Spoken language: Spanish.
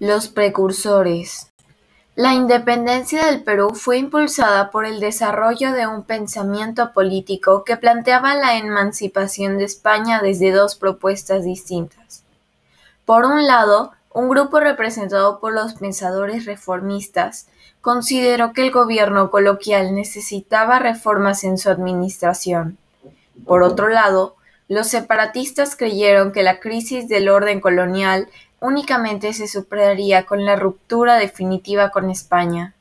Los precursores La independencia del Perú fue impulsada por el desarrollo de un pensamiento político que planteaba la emancipación de España desde dos propuestas distintas. Por un lado, un grupo representado por los pensadores reformistas consideró que el gobierno coloquial necesitaba reformas en su administración. Por otro lado, los separatistas creyeron que la crisis del orden colonial únicamente se superaría con la ruptura definitiva con España.